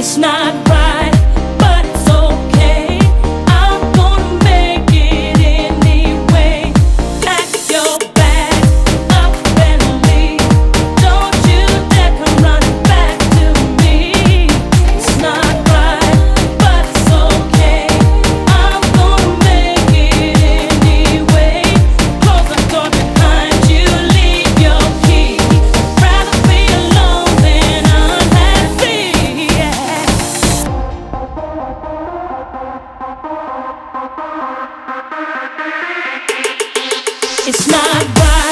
It's not right, It's not right.